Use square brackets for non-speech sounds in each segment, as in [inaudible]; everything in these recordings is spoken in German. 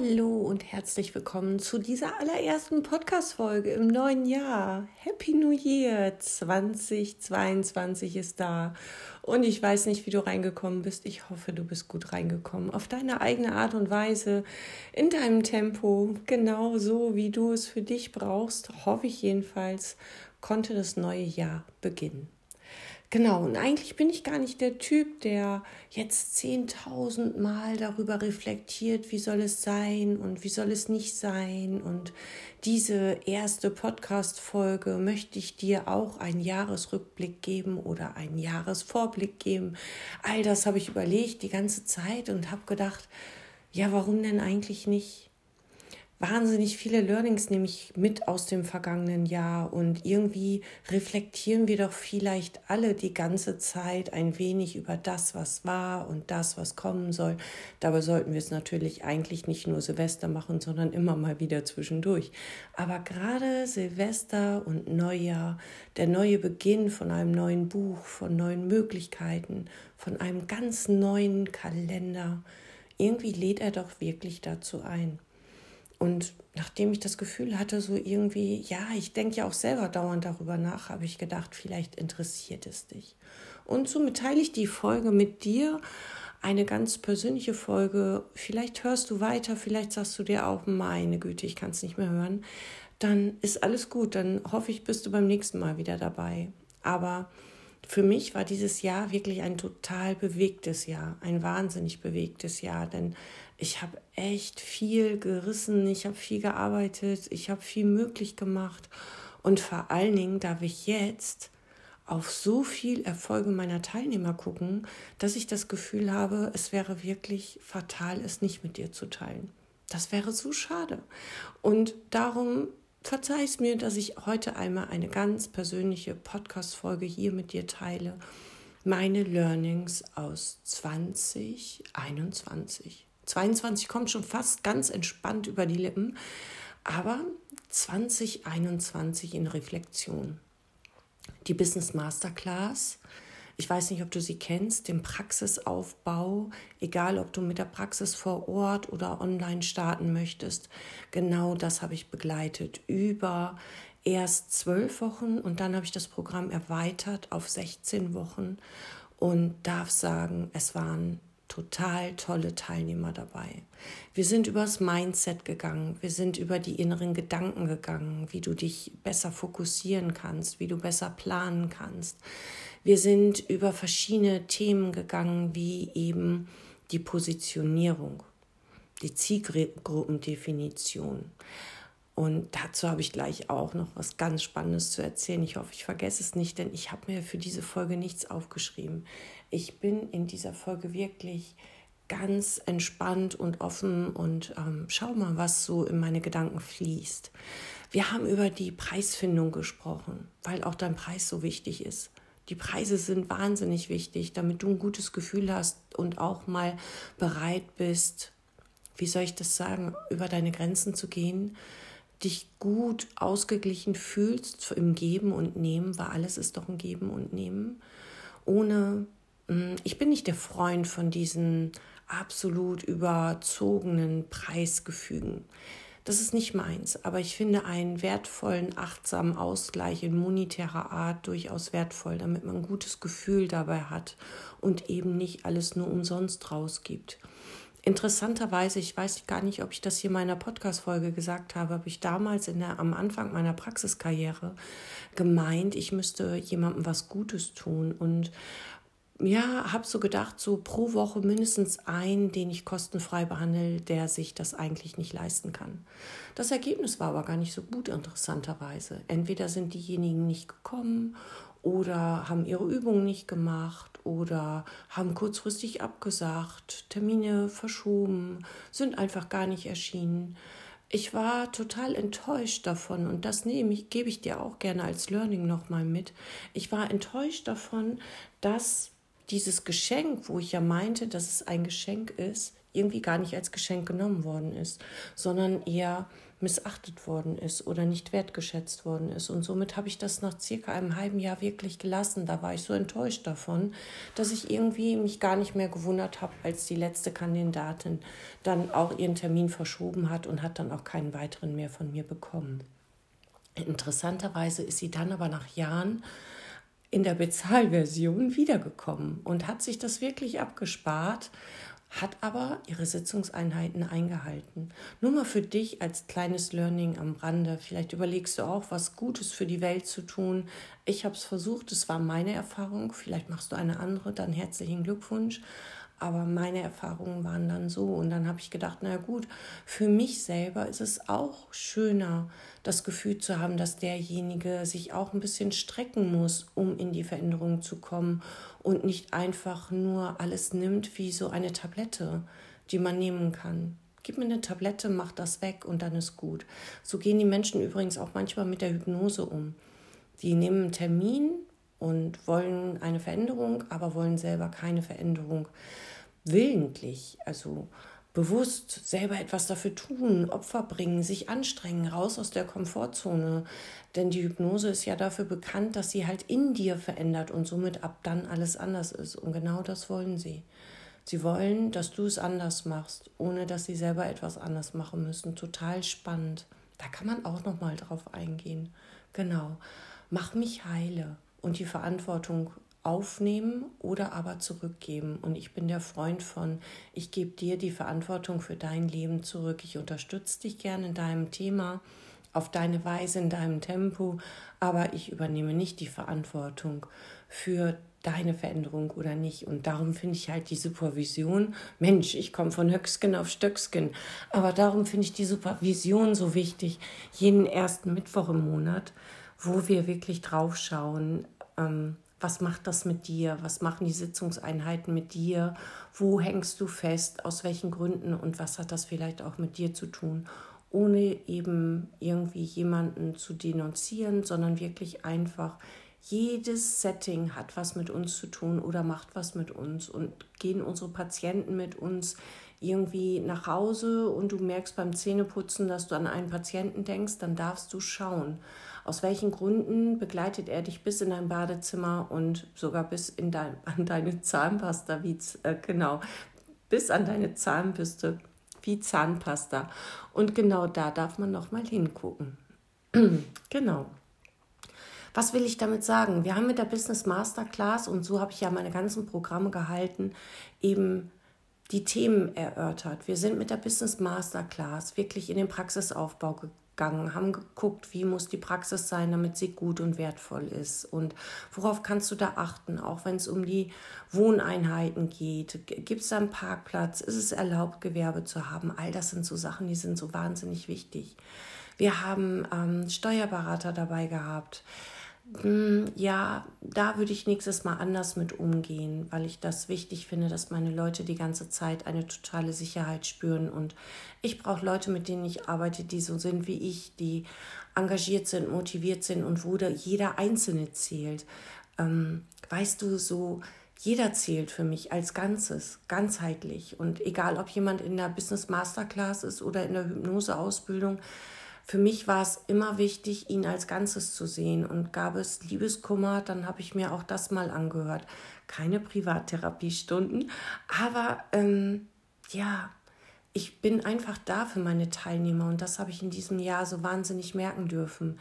Hallo und herzlich willkommen zu dieser allerersten Podcast-Folge im neuen Jahr. Happy New Year 2022 ist da. Und ich weiß nicht, wie du reingekommen bist. Ich hoffe, du bist gut reingekommen. Auf deine eigene Art und Weise, in deinem Tempo, genau so, wie du es für dich brauchst, hoffe ich jedenfalls, konnte das neue Jahr beginnen. Genau, und eigentlich bin ich gar nicht der Typ, der jetzt zehntausend Mal darüber reflektiert, wie soll es sein und wie soll es nicht sein. Und diese erste Podcast-Folge möchte ich dir auch einen Jahresrückblick geben oder einen Jahresvorblick geben. All das habe ich überlegt die ganze Zeit und habe gedacht, ja, warum denn eigentlich nicht? Wahnsinnig viele Learnings nehme ich mit aus dem vergangenen Jahr und irgendwie reflektieren wir doch vielleicht alle die ganze Zeit ein wenig über das, was war und das, was kommen soll. Dabei sollten wir es natürlich eigentlich nicht nur Silvester machen, sondern immer mal wieder zwischendurch. Aber gerade Silvester und Neujahr, der neue Beginn von einem neuen Buch, von neuen Möglichkeiten, von einem ganz neuen Kalender, irgendwie lädt er doch wirklich dazu ein. Und nachdem ich das Gefühl hatte, so irgendwie, ja, ich denke ja auch selber dauernd darüber nach, habe ich gedacht, vielleicht interessiert es dich. Und somit teile ich die Folge mit dir, eine ganz persönliche Folge. Vielleicht hörst du weiter, vielleicht sagst du dir auch, meine Güte, ich kann es nicht mehr hören. Dann ist alles gut, dann hoffe ich, bist du beim nächsten Mal wieder dabei. Aber für mich war dieses Jahr wirklich ein total bewegtes Jahr, ein wahnsinnig bewegtes Jahr, denn ich habe echt viel gerissen, ich habe viel gearbeitet, ich habe viel möglich gemacht und vor allen Dingen darf ich jetzt auf so viel Erfolge meiner Teilnehmer gucken, dass ich das Gefühl habe, es wäre wirklich fatal, es nicht mit dir zu teilen. Das wäre so schade. Und darum verzeih es mir, dass ich heute einmal eine ganz persönliche Podcast-Folge hier mit dir teile. Meine Learnings aus 2021. 22 kommt schon fast ganz entspannt über die Lippen, aber 2021 in Reflexion. Die Business Masterclass, ich weiß nicht, ob du sie kennst, den Praxisaufbau, egal ob du mit der Praxis vor Ort oder online starten möchtest, genau das habe ich begleitet über erst zwölf Wochen und dann habe ich das Programm erweitert auf 16 Wochen und darf sagen, es waren total tolle Teilnehmer dabei. Wir sind übers Mindset gegangen, wir sind über die inneren Gedanken gegangen, wie du dich besser fokussieren kannst, wie du besser planen kannst. Wir sind über verschiedene Themen gegangen, wie eben die Positionierung, die Zielgruppendefinition. Und dazu habe ich gleich auch noch was ganz Spannendes zu erzählen. Ich hoffe, ich vergesse es nicht, denn ich habe mir für diese Folge nichts aufgeschrieben. Ich bin in dieser Folge wirklich ganz entspannt und offen und ähm, schau mal, was so in meine Gedanken fließt. Wir haben über die Preisfindung gesprochen, weil auch dein Preis so wichtig ist. Die Preise sind wahnsinnig wichtig, damit du ein gutes Gefühl hast und auch mal bereit bist, wie soll ich das sagen, über deine Grenzen zu gehen dich gut ausgeglichen fühlst im Geben und Nehmen, weil alles ist doch ein Geben und Nehmen, ohne, mm, ich bin nicht der Freund von diesen absolut überzogenen Preisgefügen. Das ist nicht meins, aber ich finde einen wertvollen, achtsamen Ausgleich in monetärer Art durchaus wertvoll, damit man ein gutes Gefühl dabei hat und eben nicht alles nur umsonst rausgibt. Interessanterweise, ich weiß gar nicht, ob ich das hier in meiner Podcast-Folge gesagt habe, habe ich damals der, am Anfang meiner Praxiskarriere gemeint, ich müsste jemandem was Gutes tun und ja, habe so gedacht, so pro Woche mindestens einen, den ich kostenfrei behandle, der sich das eigentlich nicht leisten kann. Das Ergebnis war aber gar nicht so gut, interessanterweise. Entweder sind diejenigen nicht gekommen oder haben ihre Übungen nicht gemacht oder haben kurzfristig abgesagt, Termine verschoben, sind einfach gar nicht erschienen. Ich war total enttäuscht davon und das nehme ich, gebe ich dir auch gerne als Learning nochmal mit. Ich war enttäuscht davon, dass dieses Geschenk, wo ich ja meinte, dass es ein Geschenk ist, irgendwie gar nicht als Geschenk genommen worden ist, sondern eher missachtet worden ist oder nicht wertgeschätzt worden ist. Und somit habe ich das nach circa einem halben Jahr wirklich gelassen. Da war ich so enttäuscht davon, dass ich irgendwie mich gar nicht mehr gewundert habe, als die letzte Kandidatin dann auch ihren Termin verschoben hat und hat dann auch keinen weiteren mehr von mir bekommen. Interessanterweise ist sie dann aber nach Jahren in der Bezahlversion wiedergekommen und hat sich das wirklich abgespart, hat aber ihre Sitzungseinheiten eingehalten. Nur mal für dich als kleines Learning am Rande. Vielleicht überlegst du auch, was Gutes für die Welt zu tun. Ich habe es versucht, es war meine Erfahrung. Vielleicht machst du eine andere, dann herzlichen Glückwunsch. Aber meine Erfahrungen waren dann so. Und dann habe ich gedacht, na gut, für mich selber ist es auch schöner, das Gefühl zu haben, dass derjenige sich auch ein bisschen strecken muss, um in die Veränderung zu kommen und nicht einfach nur alles nimmt wie so eine Tablette, die man nehmen kann. Gib mir eine Tablette, mach das weg und dann ist gut. So gehen die Menschen übrigens auch manchmal mit der Hypnose um. Die nehmen einen Termin und wollen eine Veränderung, aber wollen selber keine Veränderung willentlich, also bewusst selber etwas dafür tun, Opfer bringen, sich anstrengen, raus aus der Komfortzone. Denn die Hypnose ist ja dafür bekannt, dass sie halt in dir verändert und somit ab dann alles anders ist. Und genau das wollen sie. Sie wollen, dass du es anders machst, ohne dass sie selber etwas anders machen müssen. Total spannend. Da kann man auch noch mal drauf eingehen. Genau. Mach mich heile und die Verantwortung aufnehmen oder aber zurückgeben. Und ich bin der Freund von, ich gebe dir die Verantwortung für dein Leben zurück. Ich unterstütze dich gerne in deinem Thema, auf deine Weise, in deinem Tempo, aber ich übernehme nicht die Verantwortung für deine Veränderung oder nicht. Und darum finde ich halt die Supervision, Mensch, ich komme von Höcksken auf Stöcksken, aber darum finde ich die Supervision so wichtig, jeden ersten Mittwoch im Monat, wo wir wirklich draufschauen, ähm, was macht das mit dir? Was machen die Sitzungseinheiten mit dir? Wo hängst du fest? Aus welchen Gründen? Und was hat das vielleicht auch mit dir zu tun? Ohne eben irgendwie jemanden zu denunzieren, sondern wirklich einfach, jedes Setting hat was mit uns zu tun oder macht was mit uns. Und gehen unsere Patienten mit uns irgendwie nach Hause und du merkst beim Zähneputzen, dass du an einen Patienten denkst, dann darfst du schauen aus welchen Gründen begleitet er dich bis in dein Badezimmer und sogar bis in dein, [laughs] an deine Zahnpasta, wie, äh, genau, bis an deine Zahnbürste wie Zahnpasta. Und genau da darf man nochmal hingucken. [clears throat] genau. Was will ich damit sagen? Wir haben mit der Business Masterclass, und so habe ich ja meine ganzen Programme gehalten, eben die Themen erörtert. Wir sind mit der Business Masterclass wirklich in den Praxisaufbau gegangen gegangen, haben geguckt, wie muss die Praxis sein, damit sie gut und wertvoll ist und worauf kannst du da achten, auch wenn es um die Wohneinheiten geht. Gibt es da einen Parkplatz? Ist es erlaubt, Gewerbe zu haben? All das sind so Sachen, die sind so wahnsinnig wichtig. Wir haben ähm, Steuerberater dabei gehabt. Hm, ja, da würde ich nächstes Mal anders mit umgehen, weil ich das wichtig finde, dass meine Leute die ganze Zeit eine totale Sicherheit spüren. Und ich brauche Leute, mit denen ich arbeite, die so sind wie ich, die engagiert sind, motiviert sind und wo jeder Einzelne zählt. Ähm, weißt du, so jeder zählt für mich als Ganzes, ganzheitlich. Und egal, ob jemand in der Business Masterclass ist oder in der Hypnoseausbildung, für mich war es immer wichtig, ihn als Ganzes zu sehen. Und gab es Liebeskummer, dann habe ich mir auch das mal angehört. Keine Privattherapiestunden, aber ähm, ja, ich bin einfach da für meine Teilnehmer und das habe ich in diesem Jahr so wahnsinnig merken dürfen,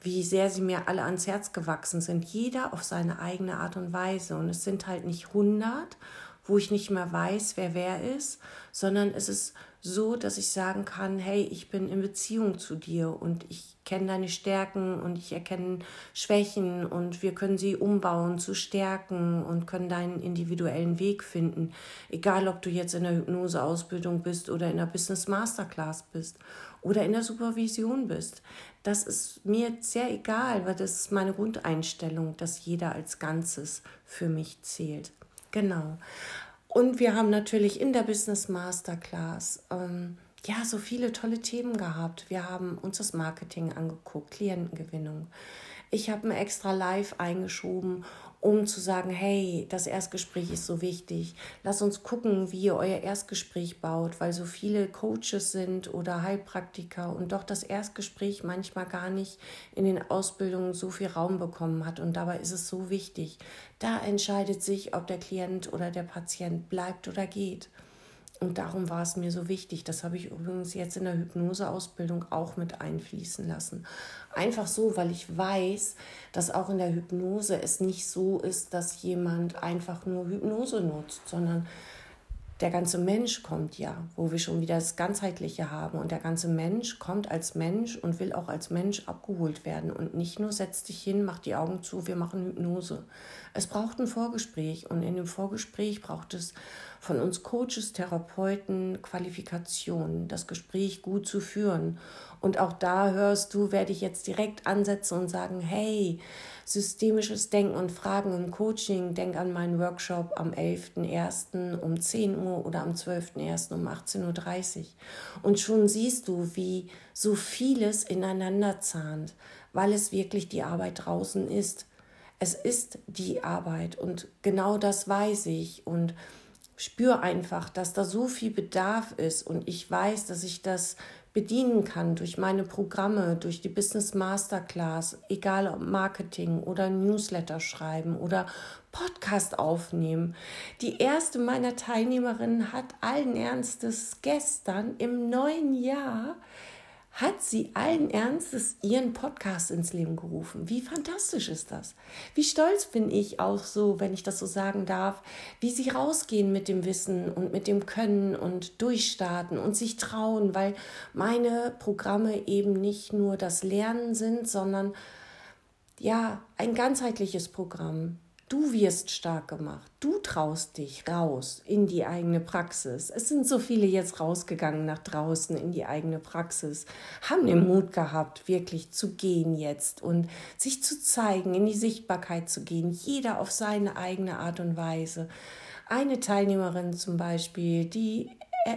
wie sehr sie mir alle ans Herz gewachsen sind, jeder auf seine eigene Art und Weise. Und es sind halt nicht 100, wo ich nicht mehr weiß, wer wer ist, sondern es ist so, dass ich sagen kann, hey, ich bin in Beziehung zu dir und ich kenne deine Stärken und ich erkenne Schwächen und wir können sie umbauen zu Stärken und können deinen individuellen Weg finden. Egal, ob du jetzt in der Hypnoseausbildung bist oder in der Business Masterclass bist oder in der Supervision bist. Das ist mir sehr egal, weil das ist meine Grundeinstellung, dass jeder als Ganzes für mich zählt. Genau. Und wir haben natürlich in der Business Masterclass ähm, ja, so viele tolle Themen gehabt. Wir haben uns das Marketing angeguckt, Klientengewinnung. Ich habe ein extra Live eingeschoben, um zu sagen, hey, das Erstgespräch ist so wichtig. Lass uns gucken, wie ihr euer Erstgespräch baut, weil so viele Coaches sind oder Heilpraktiker und doch das Erstgespräch manchmal gar nicht in den Ausbildungen so viel Raum bekommen hat. Und dabei ist es so wichtig. Da entscheidet sich, ob der Klient oder der Patient bleibt oder geht. Und darum war es mir so wichtig. Das habe ich übrigens jetzt in der Hypnoseausbildung auch mit einfließen lassen. Einfach so, weil ich weiß, dass auch in der Hypnose es nicht so ist, dass jemand einfach nur Hypnose nutzt, sondern der ganze Mensch kommt ja, wo wir schon wieder das Ganzheitliche haben. Und der ganze Mensch kommt als Mensch und will auch als Mensch abgeholt werden. Und nicht nur setz dich hin, mach die Augen zu, wir machen Hypnose. Es braucht ein Vorgespräch. Und in dem Vorgespräch braucht es von uns Coaches, Therapeuten, Qualifikationen, das Gespräch gut zu führen. Und auch da hörst du, werde ich jetzt direkt ansetzen und sagen, hey, systemisches Denken und Fragen im Coaching, denk an meinen Workshop am 11.01. um 10 Uhr oder am 12.01. um 18.30 Uhr. Und schon siehst du, wie so vieles ineinander zahnt, weil es wirklich die Arbeit draußen ist. Es ist die Arbeit und genau das weiß ich und spür einfach, dass da so viel Bedarf ist und ich weiß, dass ich das bedienen kann durch meine Programme, durch die Business Masterclass, egal ob Marketing oder Newsletter schreiben oder Podcast aufnehmen. Die erste meiner Teilnehmerinnen hat allen Ernstes gestern im neuen Jahr hat sie allen Ernstes ihren Podcast ins Leben gerufen. Wie fantastisch ist das? Wie stolz bin ich auch so, wenn ich das so sagen darf, wie sie rausgehen mit dem Wissen und mit dem Können und durchstarten und sich trauen, weil meine Programme eben nicht nur das Lernen sind, sondern ja, ein ganzheitliches Programm. Du wirst stark gemacht. Du traust dich raus in die eigene Praxis. Es sind so viele jetzt rausgegangen nach draußen in die eigene Praxis, haben den Mut gehabt, wirklich zu gehen jetzt und sich zu zeigen, in die Sichtbarkeit zu gehen, jeder auf seine eigene Art und Weise. Eine Teilnehmerin zum Beispiel, die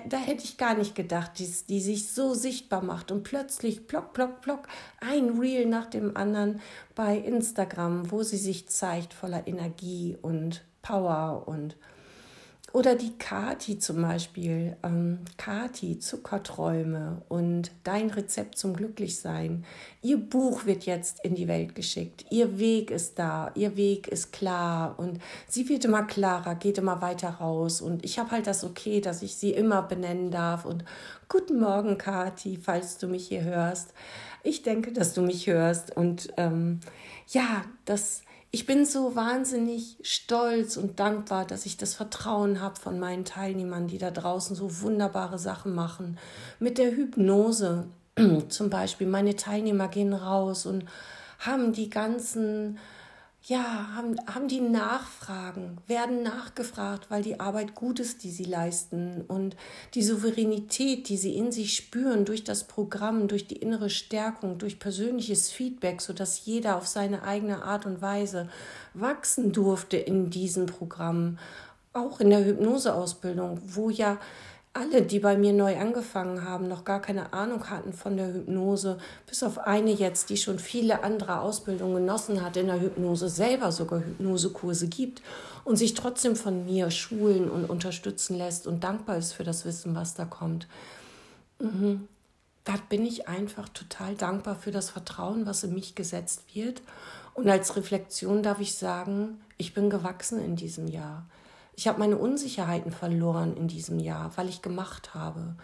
da hätte ich gar nicht gedacht, die, die sich so sichtbar macht und plötzlich plock, plock, plock, ein Reel nach dem anderen bei Instagram, wo sie sich zeigt voller Energie und Power und oder die Kati zum Beispiel, ähm, Kati, Zuckerträume und dein Rezept zum Glücklichsein. Ihr Buch wird jetzt in die Welt geschickt. Ihr Weg ist da, ihr Weg ist klar und sie wird immer klarer, geht immer weiter raus. Und ich habe halt das okay, dass ich sie immer benennen darf. Und guten Morgen, Kati, falls du mich hier hörst. Ich denke, dass du mich hörst. Und ähm, ja, das ich bin so wahnsinnig stolz und dankbar, dass ich das Vertrauen habe von meinen Teilnehmern, die da draußen so wunderbare Sachen machen. Mit der Hypnose [clears throat] zum Beispiel. Meine Teilnehmer gehen raus und haben die ganzen ja, haben, haben die Nachfragen, werden nachgefragt, weil die Arbeit gut ist, die sie leisten. Und die Souveränität, die sie in sich spüren durch das Programm, durch die innere Stärkung, durch persönliches Feedback, sodass jeder auf seine eigene Art und Weise wachsen durfte in diesem Programm, auch in der Hypnoseausbildung, wo ja alle, die bei mir neu angefangen haben, noch gar keine Ahnung hatten von der Hypnose, bis auf eine jetzt, die schon viele andere Ausbildungen genossen hat in der Hypnose, selber sogar Hypnosekurse gibt und sich trotzdem von mir schulen und unterstützen lässt und dankbar ist für das Wissen, was da kommt. Mhm. Da bin ich einfach total dankbar für das Vertrauen, was in mich gesetzt wird. Und als Reflexion darf ich sagen, ich bin gewachsen in diesem Jahr. Ich habe meine Unsicherheiten verloren in diesem Jahr, weil ich gemacht habe,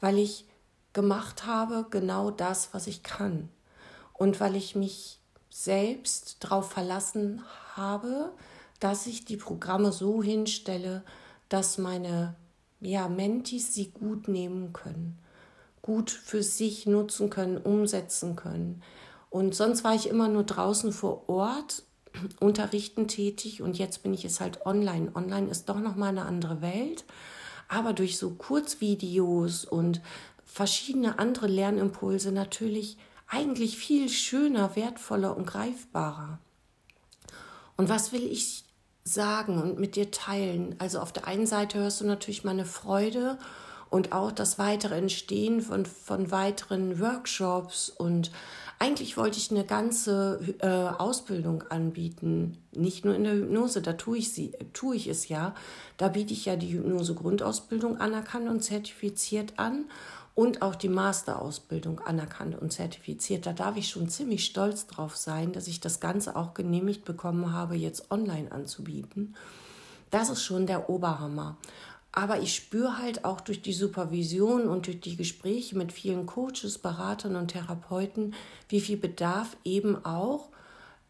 weil ich gemacht habe genau das, was ich kann und weil ich mich selbst darauf verlassen habe, dass ich die Programme so hinstelle, dass meine ja, Mentis sie gut nehmen können, gut für sich nutzen können, umsetzen können. Und sonst war ich immer nur draußen vor Ort Unterrichten tätig und jetzt bin ich es halt online. Online ist doch noch mal eine andere Welt, aber durch so Kurzvideos und verschiedene andere Lernimpulse natürlich eigentlich viel schöner, wertvoller und greifbarer. Und was will ich sagen und mit dir teilen? Also auf der einen Seite hörst du natürlich meine Freude und auch das weitere Entstehen von, von weiteren Workshops und eigentlich wollte ich eine ganze äh, Ausbildung anbieten, nicht nur in der Hypnose, da tue ich, sie, tue ich es ja. Da biete ich ja die Hypnose-Grundausbildung anerkannt und zertifiziert an und auch die Masterausbildung anerkannt und zertifiziert. Da darf ich schon ziemlich stolz drauf sein, dass ich das Ganze auch genehmigt bekommen habe, jetzt online anzubieten. Das ist schon der Oberhammer. Aber ich spüre halt auch durch die Supervision und durch die Gespräche mit vielen Coaches, Beratern und Therapeuten, wie viel Bedarf eben auch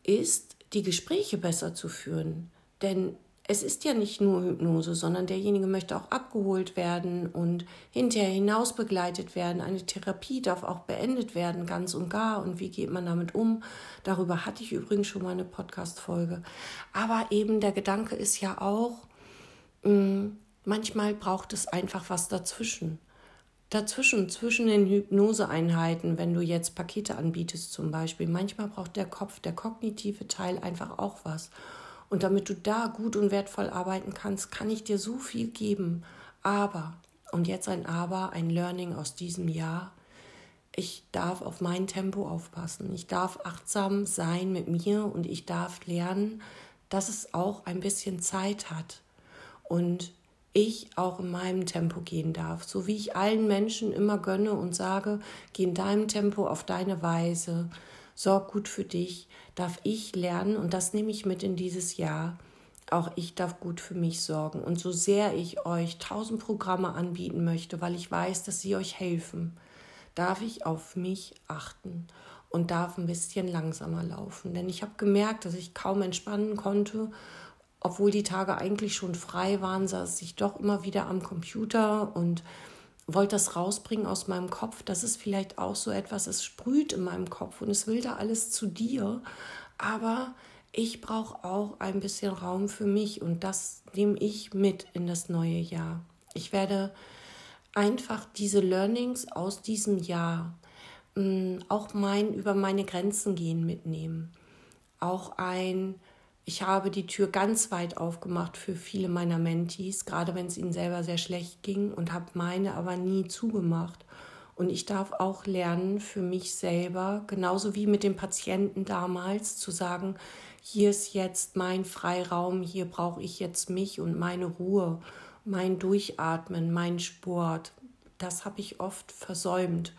ist, die Gespräche besser zu führen. Denn es ist ja nicht nur Hypnose, sondern derjenige möchte auch abgeholt werden und hinterher hinaus begleitet werden. Eine Therapie darf auch beendet werden, ganz und gar. Und wie geht man damit um? Darüber hatte ich übrigens schon mal eine Podcast-Folge. Aber eben der Gedanke ist ja auch, mm, manchmal braucht es einfach was dazwischen. Dazwischen, zwischen den Hypnoseeinheiten, wenn du jetzt Pakete anbietest zum Beispiel, manchmal braucht der Kopf, der kognitive Teil einfach auch was. Und damit du da gut und wertvoll arbeiten kannst, kann ich dir so viel geben. Aber, und jetzt ein Aber, ein Learning aus diesem Jahr, ich darf auf mein Tempo aufpassen. Ich darf achtsam sein mit mir und ich darf lernen, dass es auch ein bisschen Zeit hat. Und ich auch in meinem Tempo gehen darf, so wie ich allen Menschen immer gönne und sage, geh in deinem Tempo auf deine Weise, sorg gut für dich, darf ich lernen und das nehme ich mit in dieses Jahr. Auch ich darf gut für mich sorgen. Und so sehr ich euch tausend Programme anbieten möchte, weil ich weiß, dass sie euch helfen, darf ich auf mich achten und darf ein bisschen langsamer laufen. Denn ich habe gemerkt, dass ich kaum entspannen konnte. Obwohl die Tage eigentlich schon frei waren, saß ich doch immer wieder am Computer und wollte das rausbringen aus meinem Kopf. Das ist vielleicht auch so etwas, es sprüht in meinem Kopf und es will da alles zu dir. Aber ich brauche auch ein bisschen Raum für mich und das nehme ich mit in das neue Jahr. Ich werde einfach diese Learnings aus diesem Jahr mm, auch mein über meine Grenzen gehen mitnehmen. Auch ein ich habe die Tür ganz weit aufgemacht für viele meiner Mentees, gerade wenn es ihnen selber sehr schlecht ging und habe meine aber nie zugemacht. Und ich darf auch lernen, für mich selber, genauso wie mit dem Patienten damals, zu sagen, hier ist jetzt mein Freiraum, hier brauche ich jetzt mich und meine Ruhe, mein Durchatmen, mein Sport. Das habe ich oft versäumt.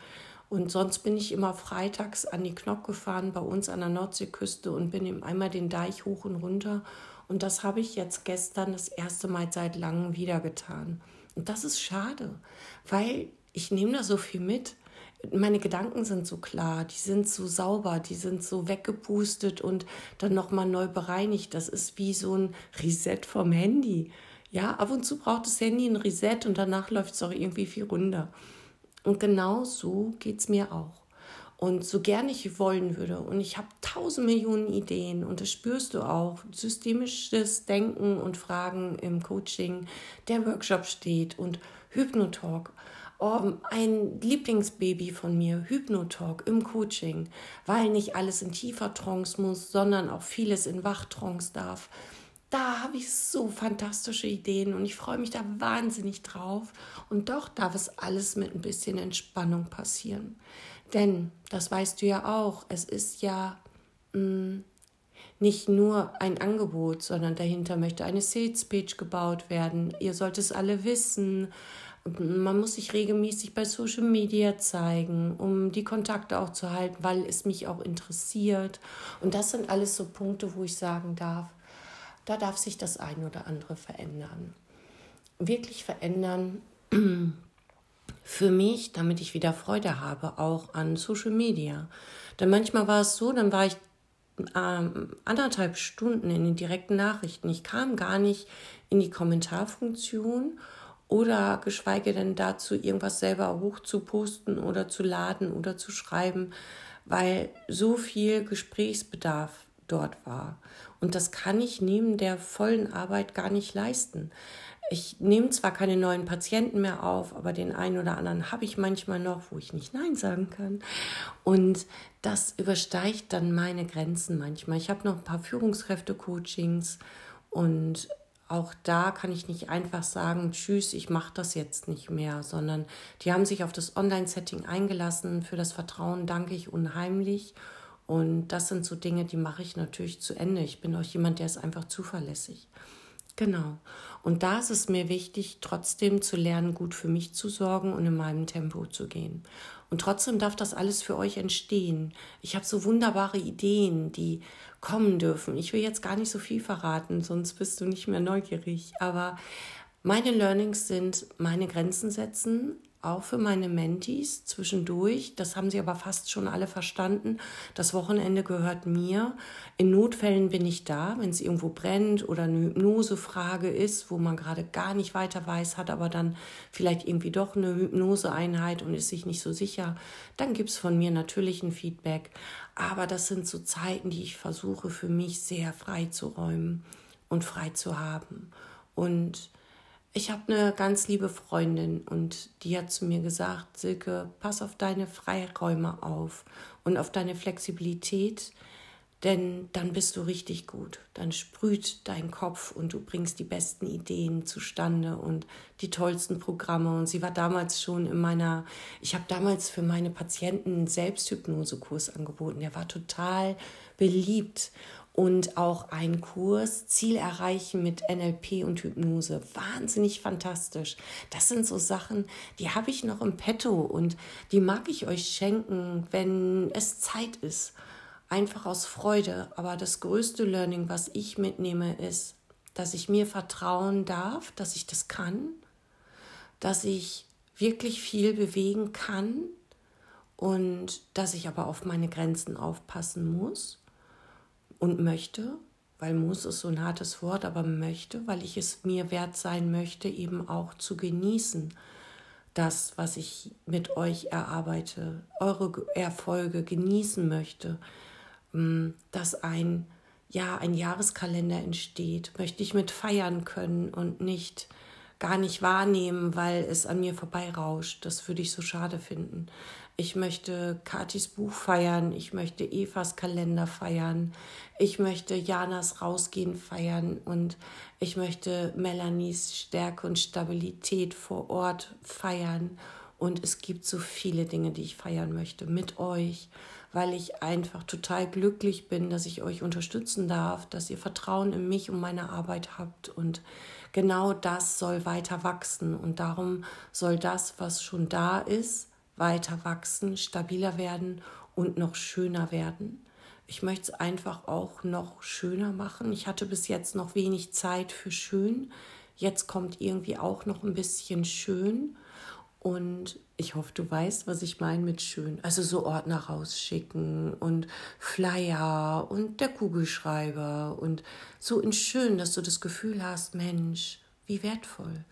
Und sonst bin ich immer freitags an die Knock gefahren bei uns an der Nordseeküste und bin einmal den Deich hoch und runter. Und das habe ich jetzt gestern das erste Mal seit langem wieder getan. Und das ist schade, weil ich nehme da so viel mit. Meine Gedanken sind so klar, die sind so sauber, die sind so weggepustet und dann nochmal neu bereinigt. Das ist wie so ein Reset vom Handy. Ja, ab und zu braucht das Handy ein Reset und danach läuft es auch irgendwie viel runter. Und genau so geht es mir auch. Und so gern ich wollen würde, und ich habe tausend Millionen Ideen, und das spürst du auch, systemisches Denken und Fragen im Coaching, der Workshop steht und Hypnotalk. Oh, ein Lieblingsbaby von mir, Hypnotalk im Coaching, weil nicht alles in tiefer Trance muss, sondern auch vieles in Wachtrance darf da habe ich so fantastische Ideen und ich freue mich da wahnsinnig drauf. Und doch darf es alles mit ein bisschen Entspannung passieren. Denn, das weißt du ja auch, es ist ja mh, mm, nicht nur ein Angebot, sondern dahinter möchte eine Sales Page gebaut werden. Ihr sollt es alle wissen. Man muss sich regelmäßig bei Social Media zeigen, um die Kontakte auch zu halten, weil es mich auch interessiert. Und das sind alles so Punkte, wo ich sagen darf, da darf sich das ein oder andere verändern. Wirklich verändern [clears throat] für mich, damit ich wieder Freude habe, auch an Social Media. Denn manchmal war es so, dann war ich ähm, anderthalb Stunden in den direkten Nachrichten. Ich kam gar nicht in die Kommentarfunktion oder geschweige denn dazu, irgendwas selber hoch zu posten oder zu laden oder zu schreiben, weil so viel Gesprächsbedarf dort war. Und das kann ich neben der vollen Arbeit gar nicht leisten. Ich nehme zwar keine neuen Patienten mehr auf, aber den einen oder anderen habe ich manchmal noch, wo ich nicht Nein sagen kann. Und das übersteigt dann meine Grenzen manchmal. Ich habe noch ein paar Führungskräfte-Coachings und auch da kann ich nicht einfach sagen, tschüss, ich mache das jetzt nicht mehr, sondern die haben sich auf das Online-Setting eingelassen. Für das Vertrauen danke ich unheimlich. Und das sind so Dinge, die mache ich natürlich zu Ende. Ich bin auch jemand, der ist einfach zuverlässig. Genau. Und da ist es mir wichtig, trotzdem zu lernen, gut für mich zu sorgen und in meinem Tempo zu gehen. Und trotzdem darf das alles für euch entstehen. Ich habe so wunderbare Ideen, die kommen dürfen. Ich will jetzt gar nicht so viel verraten, sonst bist du nicht mehr neugierig. Aber meine Learnings sind meine Grenzen setzen, auch für meine Mentis zwischendurch. Das haben sie aber fast schon alle verstanden. Das Wochenende gehört mir. In Notfällen bin ich da, wenn es irgendwo brennt oder eine Hypnosefrage ist, wo man gerade gar nicht weiter weiß, hat aber dann vielleicht irgendwie doch eine Hypnoseeinheit und ist sich nicht so sicher. Dann gibt es von mir natürlich ein Feedback. Aber das sind so Zeiten, die ich versuche für mich sehr frei zu räumen und frei zu haben. Und ich habe eine ganz liebe Freundin und die hat zu mir gesagt, Silke, pass auf deine Freiräume auf und auf deine Flexibilität, denn dann bist du richtig gut. Dann sprüht dein Kopf und du bringst die besten Ideen zustande und die tollsten Programme. Und sie war damals schon in meiner, ich habe damals für meine Patienten einen Selbsthypnosekurs angeboten. Der war total beliebt und auch ein Kurs Ziel erreichen mit NLP und Hypnose. Wahnsinnig fantastisch. Das sind so Sachen, die habe ich noch im Petto und die mag ich euch schenken, wenn es Zeit ist. Einfach aus Freude. Aber das größte Learning, was ich mitnehme, ist, dass ich mir vertrauen darf, dass ich das kann, dass ich wirklich viel bewegen kann und dass ich aber auf meine Grenzen aufpassen muss und möchte, weil muss ist so ein hartes Wort, aber möchte, weil ich es mir wert sein möchte, eben auch zu genießen, das, was ich mit euch erarbeite, eure Erfolge genießen möchte, mm, dass ein ja ein Jahreskalender entsteht, möchte ich mit feiern können und nicht gar nicht wahrnehmen, weil es an mir vorbeirauscht. Das würde ich so schade finden. Ich möchte Katis Buch feiern, ich möchte Evas Kalender feiern, ich möchte Janas Rausgehen feiern und ich möchte Melanies Stärke und Stabilität vor Ort feiern. Und es gibt so viele Dinge, die ich feiern möchte mit euch, weil ich einfach total glücklich bin, dass ich euch unterstützen darf, dass ihr Vertrauen in mich und meine Arbeit habt. Und genau das soll weiter wachsen. Und darum soll das, was schon da ist, weiter wachsen, stabiler werden und noch schöner werden. Ich möchte es einfach auch noch schöner machen. Ich hatte bis jetzt noch wenig Zeit für schön. Jetzt kommt irgendwie auch noch ein bisschen schön. Und ich hoffe, du weißt, was ich meine mit schön. Also so Ordner rausschicken und Flyer und der Kugelschreiber und so in schön, dass du das Gefühl hast, Mensch, wie wertvoll.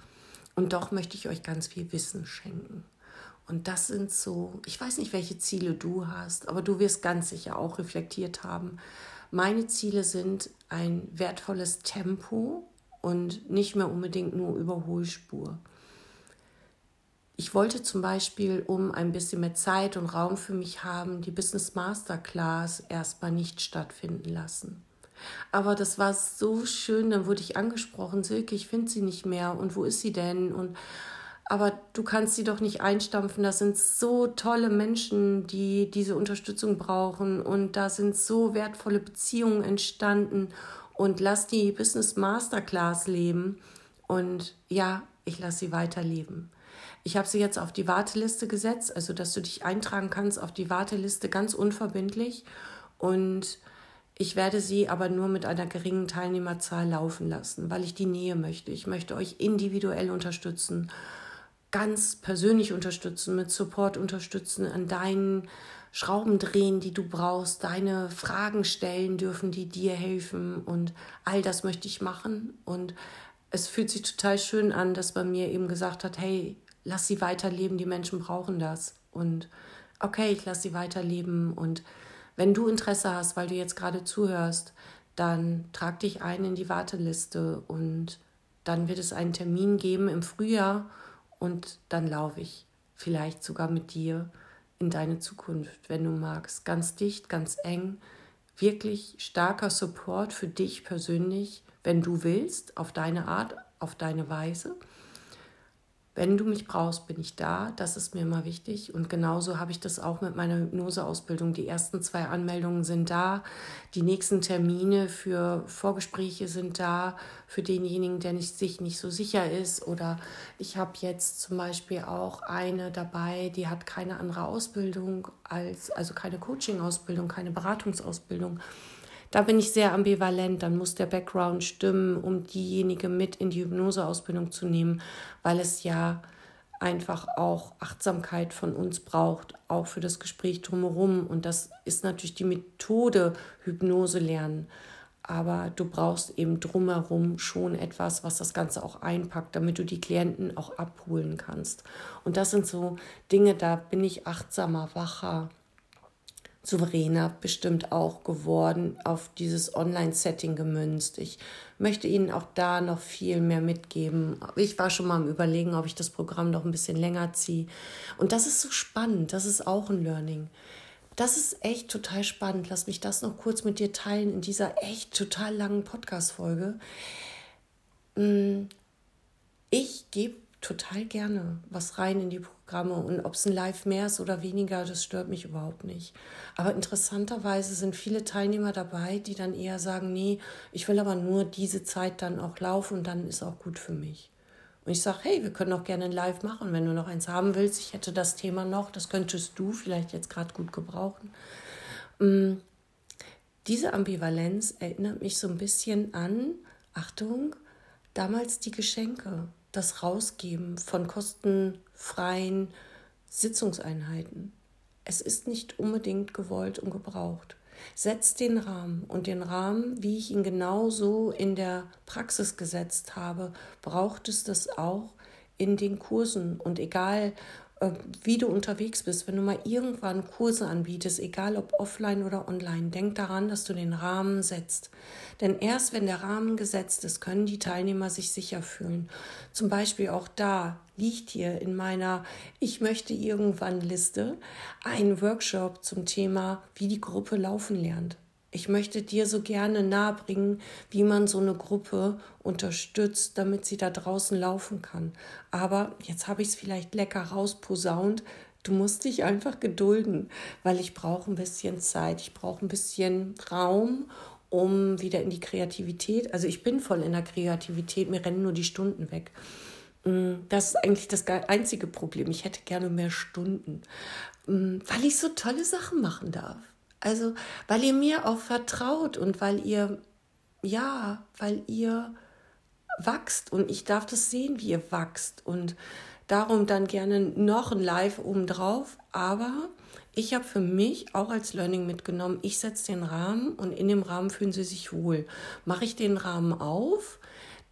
Und doch möchte ich euch ganz viel Wissen schenken. Und das sind so, ich weiß nicht, welche Ziele du hast, aber du wirst ganz sicher auch reflektiert haben. Meine Ziele sind ein wertvolles Tempo und nicht mehr unbedingt nur Überholspur. Ich wollte zum Beispiel, um ein bisschen mehr Zeit und Raum für mich haben, die Business Masterclass erstmal nicht stattfinden lassen. Aber das war so schön, dann wurde ich angesprochen, Silke, ich finde sie nicht mehr und wo ist sie denn? Und aber du kannst sie doch nicht einstampfen. Das sind so tolle Menschen, die diese Unterstützung brauchen und da sind so wertvolle Beziehungen entstanden und lass die Business Masterclass leben und ja, ich lasse sie weiterleben. Ich habe sie jetzt auf die Warteliste gesetzt, also dass du dich eintragen kannst auf die Warteliste ganz unverbindlich und ich werde sie aber nur mit einer geringen Teilnehmerzahl laufen lassen, weil ich die Nähe möchte. Ich möchte euch individuell unterstützen ganz persönlich unterstützen, mit Support unterstützen, an deinen Schrauben drehen, die du brauchst, deine Fragen stellen dürfen, die dir helfen. Und all das möchte ich machen. Und es fühlt sich total schön an, dass man mir eben gesagt hat, hey, lass sie weiterleben, die Menschen brauchen das. Und okay, ich lass sie weiterleben. Und wenn du Interesse hast, weil du jetzt gerade zuhörst, dann trag dich ein in die Warteliste. Und dann wird es einen Termin geben im Frühjahr und dann laufe ich vielleicht sogar mit dir in deine Zukunft, wenn du magst. Ganz dicht, ganz eng, wirklich starker Support für dich persönlich, wenn du willst, auf deine Art, auf deine Weise. Wenn du mich brauchst, bin ich da. Das ist mir immer wichtig. Und genauso habe ich das auch mit meiner Hypnoseausbildung. Die ersten zwei Anmeldungen sind da. Die nächsten Termine für Vorgespräche sind da. Für denjenigen, der nicht, sich nicht so sicher ist. Oder ich habe jetzt zum Beispiel auch eine dabei, die hat keine andere Ausbildung als, also keine Coaching-Ausbildung, keine Beratungsausbildung. Da bin ich sehr ambivalent. Dann muss der Background stimmen, um diejenige mit in die Hypnoseausbildung zu nehmen, weil es ja einfach auch Achtsamkeit von uns braucht, auch für das Gespräch drumherum. Und das ist natürlich die Methode Hypnose lernen. Aber du brauchst eben drumherum schon etwas, was das Ganze auch einpackt, damit du die Klienten auch abholen kannst. Und das sind so Dinge, da bin ich achtsamer, wacher souveräner bestimmt auch geworden, auf dieses Online-Setting gemünzt. Ich möchte Ihnen auch da noch viel mehr mitgeben. Ich war schon mal am Überlegen, ob ich das Programm noch ein bisschen länger ziehe. Und das ist so spannend, das ist auch ein Learning. Das ist echt total spannend. Lass mich das noch kurz mit dir teilen in dieser echt total langen Podcast-Folge. Mm, ich gebe total gerne was rein in die Programme. Und ob es ein Live mehr ist oder weniger, das stört mich überhaupt nicht. Aber interessanterweise sind viele Teilnehmer dabei, die dann eher sagen, nee, ich will aber nur diese Zeit dann auch laufen und dann ist auch gut für mich. Und ich sage, hey, wir können auch gerne ein Live machen, wenn du noch eins haben willst. Ich hätte das Thema noch, das könntest du vielleicht jetzt gerade gut gebrauchen. Mm, diese Ambivalenz erinnert mich so ein bisschen an, Achtung, damals die Geschenke das Rausgeben von kostenfreien Sitzungseinheiten. Es ist nicht unbedingt gewollt und gebraucht. Setzt den Rahmen und den Rahmen, wie ich ihn genauso in der Praxis gesetzt habe, braucht es das auch in den Kursen. Und egal, wie du unterwegs bist, wenn du mal irgendwann Kurse anbietest, egal ob offline oder online, denk daran, dass du den Rahmen setzt. Denn erst wenn der Rahmen gesetzt ist, können die Teilnehmer sich sicher fühlen. Zum Beispiel auch da liegt hier in meiner Ich möchte irgendwann Liste ein Workshop zum Thema, wie die Gruppe laufen lernt. Ich möchte dir so gerne nahebringen, wie man so eine Gruppe unterstützt, damit sie da draußen laufen kann. Aber jetzt habe ich es vielleicht lecker rausposaunt. Du musst dich einfach gedulden, weil ich brauche ein bisschen Zeit, ich brauche ein bisschen Raum, um wieder in die Kreativität. Also ich bin voll in der Kreativität, mir rennen nur die Stunden weg. Mm, das ist eigentlich das einzige Problem. Ich hätte gerne mehr Stunden, mm, weil ich so tolle Sachen machen darf. Also, weil ihr mir auch vertraut und weil ihr, ja, weil ihr wachst und ich darf das sehen, wie ihr wachst und darum dann gerne noch ein Live obendrauf. Aber ich habe für mich auch als Learning mitgenommen, ich setze den Rahmen und in dem Rahmen fühlen sie sich wohl. Mache ich den Rahmen auf,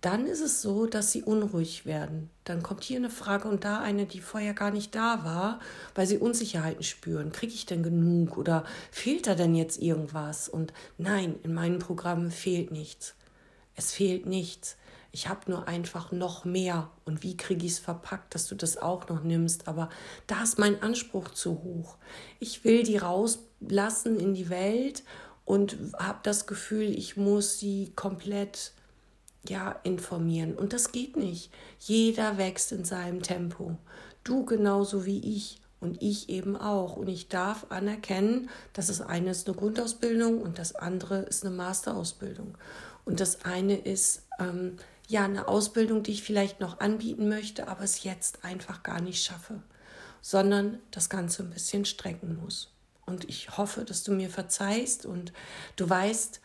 dann ist es so, dass sie unruhig werden. Dann kommt hier eine Frage und da eine, die vorher gar nicht da war, weil sie Unsicherheiten spüren. Kriege ich denn genug oder fehlt da denn jetzt irgendwas? Und nein, in meinen Programmen fehlt nichts. Es fehlt nichts. Ich habe nur einfach noch mehr. Und wie kriege ich es verpackt, dass du das auch noch nimmst? Aber da ist mein Anspruch zu hoch. Ich will die rauslassen in die Welt und habe das Gefühl, ich muss sie komplett ja, informieren. Und das geht nicht. Jeder wächst in seinem Tempo. Du genauso wie ich und ich eben auch. Und ich darf anerkennen, dass das eine ist eine Grundausbildung und das andere ist eine Masterausbildung. Und das eine ist ähm, ja eine Ausbildung, die ich vielleicht noch anbieten möchte, aber es jetzt einfach gar nicht schaffe, sondern das Ganze ein bisschen strecken muss. Und ich hoffe, dass du mir verzeihst und du weißt,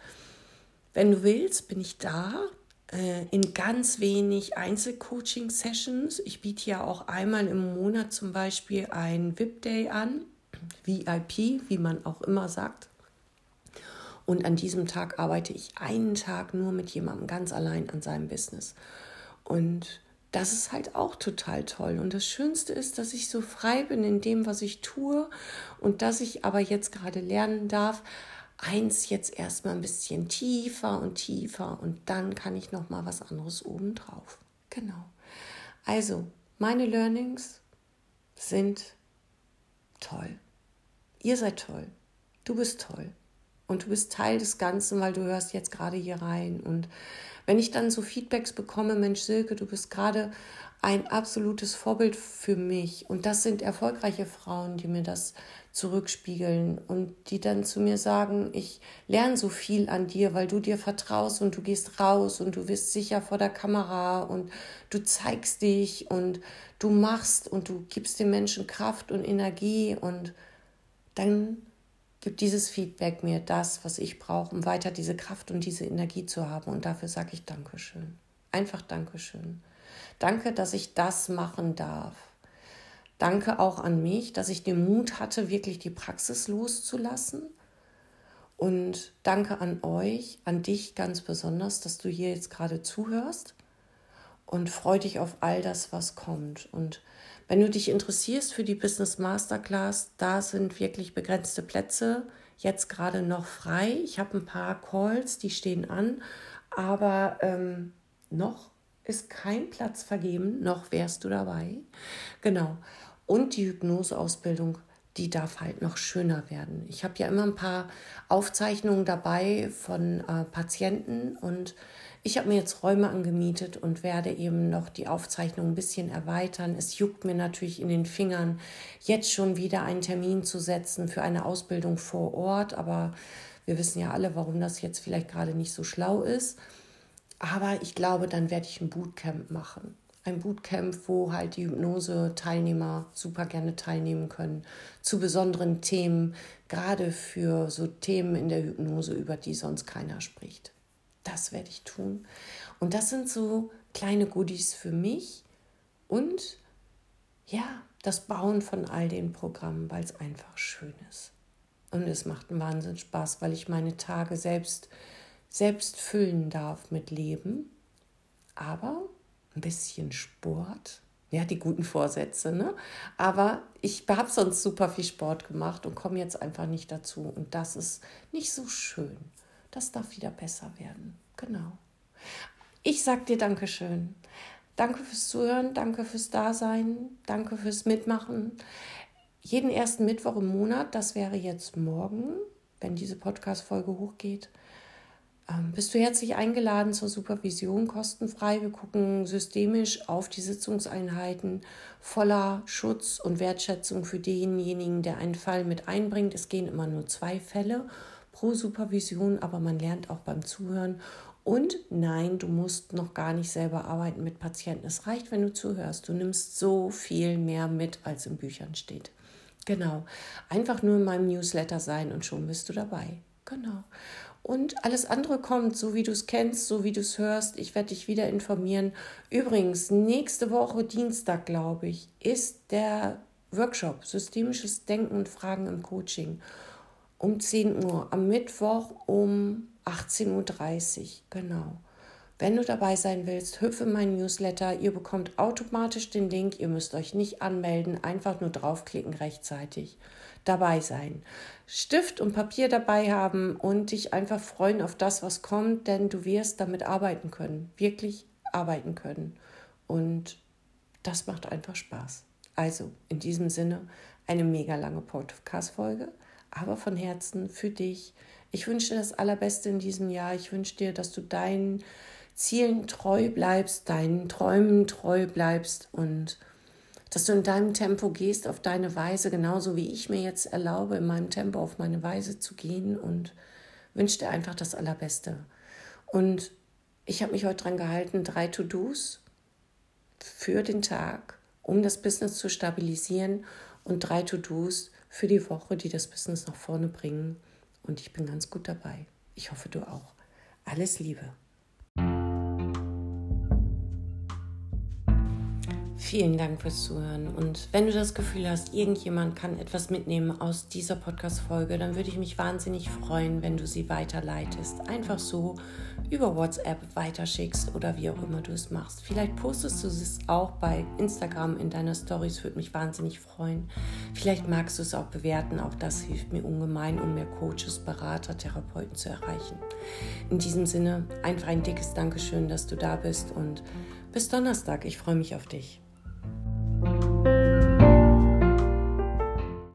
wenn du willst, bin ich da in ganz wenig Einzelcoaching-Sessions. Ich biete ja auch einmal im Monat zum Beispiel ein VIP-Day an, VIP, wie man auch immer sagt. Und an diesem Tag arbeite ich einen Tag nur mit jemandem ganz allein an seinem Business. Und das ist halt auch total toll. Und das Schönste ist, dass ich so frei bin in dem, was ich tue und dass ich aber jetzt gerade lernen darf, eins jetzt erstmal ein bisschen tiefer und tiefer und dann kann ich noch mal was anderes obendrauf. Genau. Also, meine Learnings sind toll. Ihr seid toll. Du bist toll. Und du bist Teil des Ganzen, weil du hörst jetzt gerade hier rein. Und wenn ich dann so Feedbacks bekomme, Mensch Silke, du bist gerade ein absolutes Vorbild für mich. Und das sind erfolgreiche Frauen, die mir das zurückspiegeln und die dann zu mir sagen, ich lerne so viel an dir, weil du dir vertraust und du gehst raus und du bist sicher vor der Kamera und du zeigst dich und du machst und du gibst den Menschen Kraft und Energie und dann gibt dieses Feedback mir das, was ich brauche, um weiter diese Kraft und diese Energie zu haben. Und dafür sage ich Dankeschön. Einfach Dankeschön. Danke, dass ich das machen darf. Danke auch an mich, dass ich den Mut hatte, wirklich die Praxis loszulassen. Und danke an euch, an dich ganz besonders, dass du hier jetzt gerade zuhörst und freu dich auf all das, was kommt. Und wenn du dich interessierst für die Business Masterclass, da sind wirklich begrenzte Plätze jetzt gerade noch frei. Ich habe ein paar Calls, die stehen an, aber ähm, noch ist kein Platz vergeben, noch wärst du dabei. Genau. Und die Hypnoseausbildung, die darf halt noch schöner werden. Ich habe ja immer ein paar Aufzeichnungen dabei von äh, Patienten und ich habe mir jetzt Räume angemietet und werde eben noch die Aufzeichnung ein bisschen erweitern. Es juckt mir natürlich in den Fingern, jetzt schon wieder einen Termin zu setzen für eine Ausbildung vor Ort, aber wir wissen ja alle, warum das jetzt vielleicht gerade nicht so schlau ist. Aber ich glaube, dann werde ich ein Bootcamp machen. Ein Bootcamp, wo halt die Hypnose-Teilnehmer super gerne teilnehmen können zu besonderen Themen, gerade für so Themen in der Hypnose, über die sonst keiner spricht. Das werde ich tun. Und das sind so kleine Goodies für mich und ja, das Bauen von all den Programmen, weil es einfach schön ist. Und es macht einen Wahnsinn Spaß, weil ich meine Tage selbst selbst füllen darf mit Leben, aber ein bisschen Sport. Ja, die guten Vorsätze, ne? Aber ich habe sonst super viel Sport gemacht und komme jetzt einfach nicht dazu. Und das ist nicht so schön. Das darf wieder besser werden. Genau. Ich sag dir Dankeschön. Danke fürs Zuhören, danke fürs Dasein, danke fürs Mitmachen. Jeden ersten Mittwoch im Monat, das wäre jetzt morgen, wenn diese Podcast-Folge hochgeht, bist du herzlich eingeladen zur Supervision kostenfrei. Wir gucken systemisch auf die Sitzungseinheiten voller Schutz und Wertschätzung für denjenigen, der einen Fall mit einbringt. Es gehen immer nur zwei Fälle pro Supervision, aber man lernt auch beim Zuhören. Und nein, du musst noch gar nicht selber arbeiten mit Patienten. Es reicht, wenn du zuhörst. Du nimmst so viel mehr mit, als in Büchern steht. Genau. Einfach nur in meinem Newsletter sein und schon bist du dabei. Genau. Und alles andere kommt, so wie du es kennst, so wie du es hörst. Ich werde dich wieder informieren. Übrigens, nächste Woche, Dienstag, glaube ich, ist der Workshop Systemisches Denken und Fragen im Coaching um 10 Uhr. Am Mittwoch um 18.30 Uhr. Genau. Wenn du dabei sein willst, hüpfe mein Newsletter. Ihr bekommt automatisch den Link. Ihr müsst euch nicht anmelden, einfach nur draufklicken rechtzeitig dabei sein. Stift und Papier dabei haben und dich einfach freuen auf das, was kommt, denn du wirst damit arbeiten können, wirklich arbeiten können. Und das macht einfach Spaß. Also in diesem Sinne eine mega lange Podcast-Folge, aber von Herzen für dich. Ich wünsche dir das Allerbeste in diesem Jahr. Ich wünsche dir, dass du deinen Zielen treu bleibst, deinen Träumen treu bleibst und dass du in deinem Tempo gehst, auf deine Weise, genauso wie ich mir jetzt erlaube, in meinem Tempo auf meine Weise zu gehen und wünsche dir einfach das Allerbeste. Und ich habe mich heute dran gehalten, drei To-Dos für den Tag, um das Business zu stabilisieren und drei To-Dos für die Woche, die das Business nach vorne bringen. Und ich bin ganz gut dabei. Ich hoffe, du auch. Alles Liebe. Vielen Dank fürs Zuhören. Und wenn du das Gefühl hast, irgendjemand kann etwas mitnehmen aus dieser Podcast-Folge, dann würde ich mich wahnsinnig freuen, wenn du sie weiterleitest. Einfach so über WhatsApp weiterschickst oder wie auch immer du es machst. Vielleicht postest du es auch bei Instagram in deiner Stories, würde mich wahnsinnig freuen. Vielleicht magst du es auch bewerten. Auch das hilft mir ungemein, um mehr Coaches, Berater, Therapeuten zu erreichen. In diesem Sinne einfach ein dickes Dankeschön, dass du da bist und bis Donnerstag. Ich freue mich auf dich.